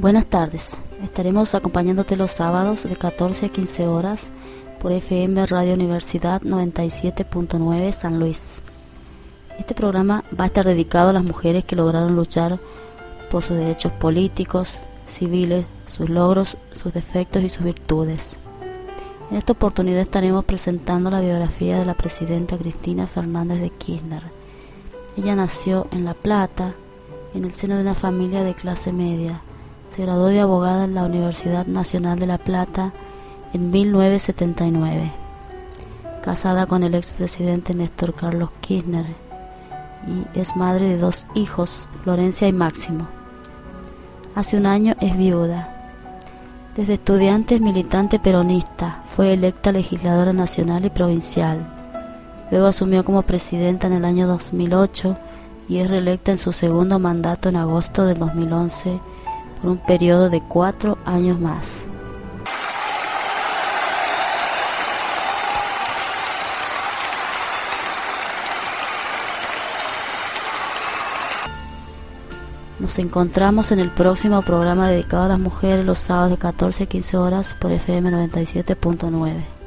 Buenas tardes. Estaremos acompañándote los sábados de 14 a 15 horas por FM Radio Universidad 97.9 San Luis. Este programa va a estar dedicado a las mujeres que lograron luchar por sus derechos políticos, civiles, sus logros, sus defectos y sus virtudes. En esta oportunidad estaremos presentando la biografía de la presidenta Cristina Fernández de Kirchner. Ella nació en La Plata, en el seno de una familia de clase media se graduó de abogada en la Universidad Nacional de La Plata en 1979. Casada con el expresidente Néstor Carlos Kirchner y es madre de dos hijos, Florencia y Máximo. Hace un año es viuda. Desde estudiante es militante peronista, fue electa legisladora nacional y provincial. Luego asumió como presidenta en el año 2008 y es reelecta en su segundo mandato en agosto del 2011 por un periodo de cuatro años más. Nos encontramos en el próximo programa dedicado a las mujeres los sábados de 14 a 15 horas por FM 97.9.